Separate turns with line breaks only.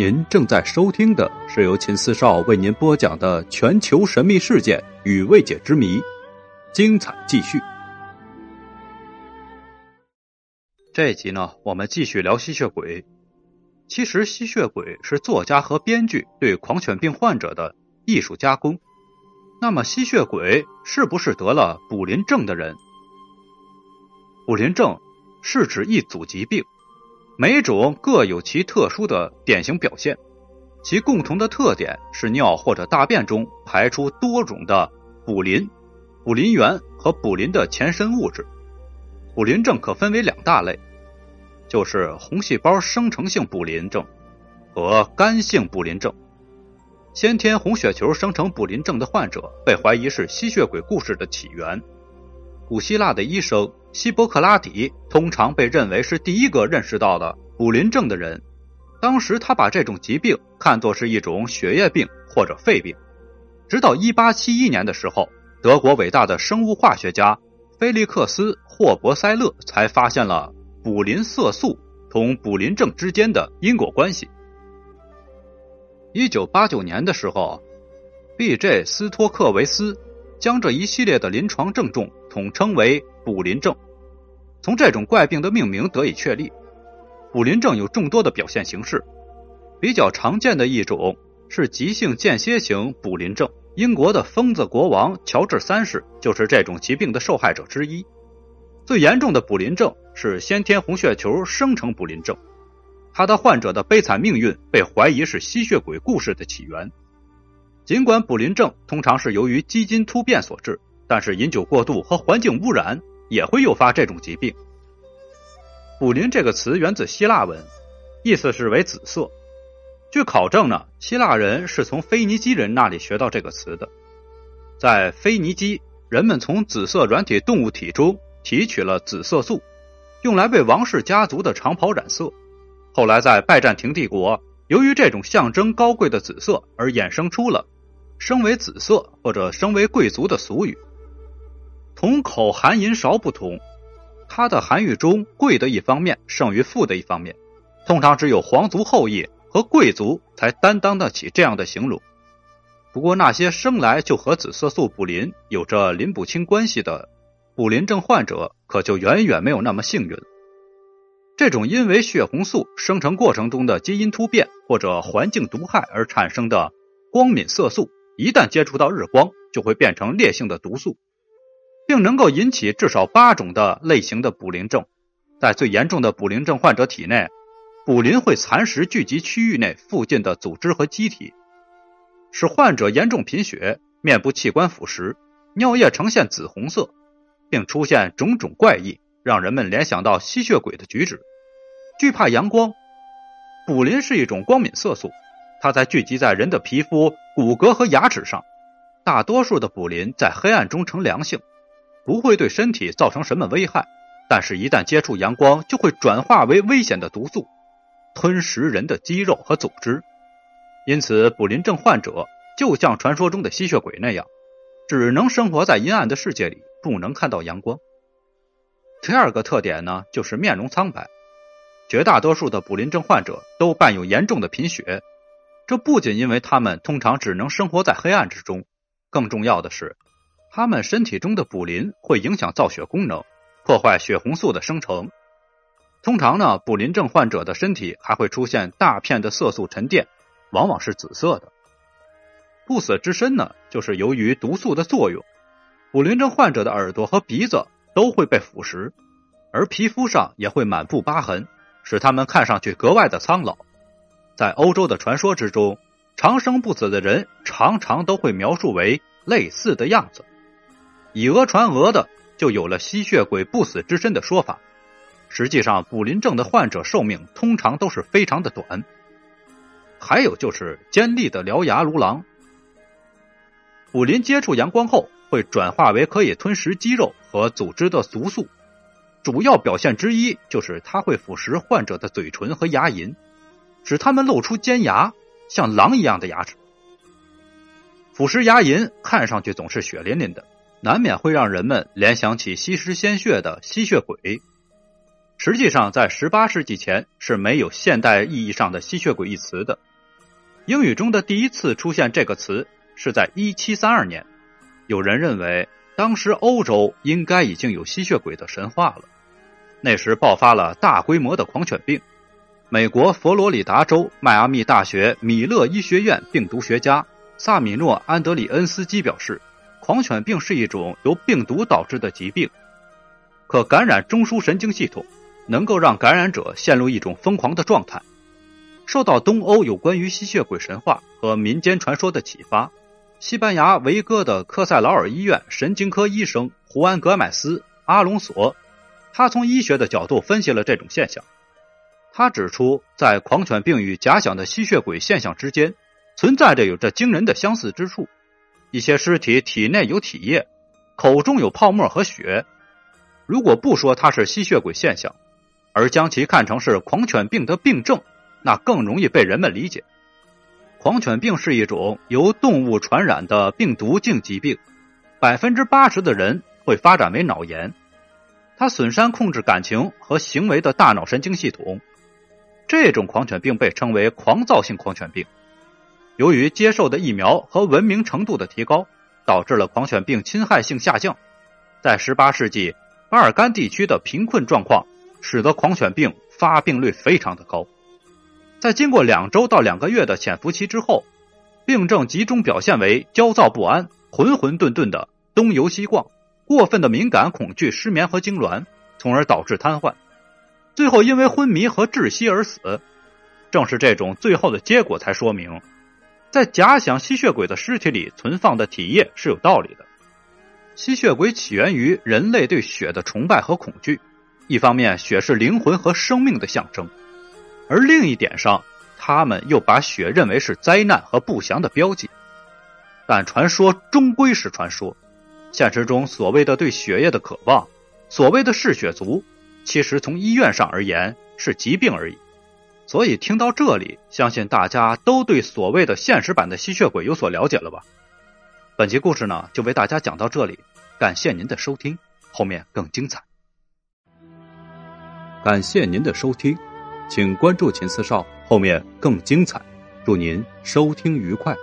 您正在收听的是由秦四少为您播讲的全球神秘事件与未解之谜，精彩继续。这一集呢，我们继续聊吸血鬼。其实，吸血鬼是作家和编剧对狂犬病患者的艺术加工。那么，吸血鬼是不是得了卟啉症的人？卟啉症是指一组疾病。每种各有其特殊的典型表现，其共同的特点是尿或者大便中排出多种的卟啉、卟啉源和卟啉的前身物质。卟啉症可分为两大类，就是红细胞生成性卟啉症和干性卟啉症。先天红血球生成卟啉症的患者被怀疑是吸血鬼故事的起源。古希腊的医生。希波克拉底通常被认为是第一个认识到的卟啉症的人。当时他把这种疾病看作是一种血液病或者肺病。直到1871年的时候，德国伟大的生物化学家菲利克斯·霍伯塞勒才发现了卟啉色素同卟啉症之间的因果关系。1989年的时候，B.J. 斯托克维斯将这一系列的临床症状统称为。卟啉症，从这种怪病的命名得以确立。卟啉症有众多的表现形式，比较常见的一种是急性间歇性卟啉症。英国的疯子国王乔治三世就是这种疾病的受害者之一。最严重的卟啉症是先天红血球生成卟啉症，他的患者的悲惨命运被怀疑是吸血鬼故事的起源。尽管卟啉症通常是由于基因突变所致，但是饮酒过度和环境污染。也会诱发这种疾病。卟啉这个词源自希腊文，意思是为紫色。据考证呢，希腊人是从腓尼基人那里学到这个词的。在腓尼基，人们从紫色软体动物体中提取了紫色素，用来为王室家族的长袍染色。后来在拜占庭帝国，由于这种象征高贵的紫色而衍生出了“生为紫色”或者“生为贵族”的俗语。同口含银勺不同，它的含义中贵的一方面胜于富的一方面，通常只有皇族后裔和贵族才担当得起这样的形容。不过那些生来就和紫色素卟啉有着林不清关系的卟啉症患者，可就远远没有那么幸运了。这种因为血红素生成过程中的基因突变或者环境毒害而产生的光敏色素，一旦接触到日光，就会变成烈性的毒素。并能够引起至少八种的类型的卟啉症，在最严重的卟啉症患者体内，卟啉会蚕食聚集区域内附近的组织和机体，使患者严重贫血、面部器官腐蚀、尿液呈现紫红色，并出现种种怪异，让人们联想到吸血鬼的举止。惧怕阳光，卟啉是一种光敏色素，它在聚集在人的皮肤、骨骼和牙齿上，大多数的卟啉在黑暗中呈良性。不会对身体造成什么危害，但是，一旦接触阳光，就会转化为危险的毒素，吞食人的肌肉和组织。因此，卟啉症患者就像传说中的吸血鬼那样，只能生活在阴暗的世界里，不能看到阳光。第二个特点呢，就是面容苍白。绝大多数的卟啉症患者都伴有严重的贫血，这不仅因为他们通常只能生活在黑暗之中，更重要的是。他们身体中的卟啉会影响造血功能，破坏血红素的生成。通常呢，卟啉症患者的身体还会出现大片的色素沉淀，往往是紫色的。不死之身呢，就是由于毒素的作用，卟啉症患者的耳朵和鼻子都会被腐蚀，而皮肤上也会满布疤痕，使他们看上去格外的苍老。在欧洲的传说之中，长生不死的人常常都会描述为类似的样子。以讹传讹的，就有了吸血鬼不死之身的说法。实际上，卟啉症的患者寿命通常都是非常的短。还有就是尖利的獠牙如狼。卟啉接触阳光后，会转化为可以吞食肌肉和组织的毒素。主要表现之一就是它会腐蚀患者的嘴唇和牙龈，使他们露出尖牙，像狼一样的牙齿。腐蚀牙龈看上去总是血淋淋的。难免会让人们联想起吸食鲜血的吸血鬼。实际上，在18世纪前是没有现代意义上的吸血鬼一词的。英语中的第一次出现这个词是在1732年。有人认为，当时欧洲应该已经有吸血鬼的神话了。那时爆发了大规模的狂犬病。美国佛罗里达州迈阿密大学米勒医学院病毒学家萨米诺·安德里恩斯基表示，狂犬病是一种由病毒导致的疾病，可感染中枢神经系统，能够让感染者陷入一种疯狂的状态。受到东欧有关于吸血鬼神话和民间传说的启发，西班牙维戈的科塞劳尔医院神经科医生胡安·格买斯·阿隆索，他从医学的角度分析了这种现象。他指出，在狂犬病与假想的吸血鬼现象之间，存在着有着惊人的相似之处。一些尸体体内有体液，口中有泡沫和血。如果不说它是吸血鬼现象，而将其看成是狂犬病的病症。那更容易被人们理解。狂犬病是一种由动物传染的病毒性疾病，百分之八十的人会发展为脑炎。它损伤控制感情和行为的大脑神经系统。这种狂犬病被称为狂躁性狂犬病。由于接受的疫苗和文明程度的提高，导致了狂犬病侵害性下降。在十八世纪，巴尔干地区的贫困状况使得狂犬病发病率非常的高。在经过两周到两个月的潜伏期之后，病症集中表现为焦躁不安、浑浑沌沌的东游西逛、过分的敏感、恐惧、失眠和痉挛，从而导致瘫痪，最后因为昏迷和窒息而死。正是这种最后的结果，才说明在假想吸血鬼的尸体里存放的体液是有道理的。吸血鬼起源于人类对血的崇拜和恐惧，一方面血是灵魂和生命的象征。而另一点上，他们又把血认为是灾难和不祥的标记。但传说终归是传说，现实中所谓的对血液的渴望，所谓的嗜血族，其实从医院上而言是疾病而已。所以听到这里，相信大家都对所谓的现实版的吸血鬼有所了解了吧？本期故事呢，就为大家讲到这里，感谢您的收听，后面更精彩。感谢您的收听。请关注秦四少，后面更精彩。祝您收听愉快。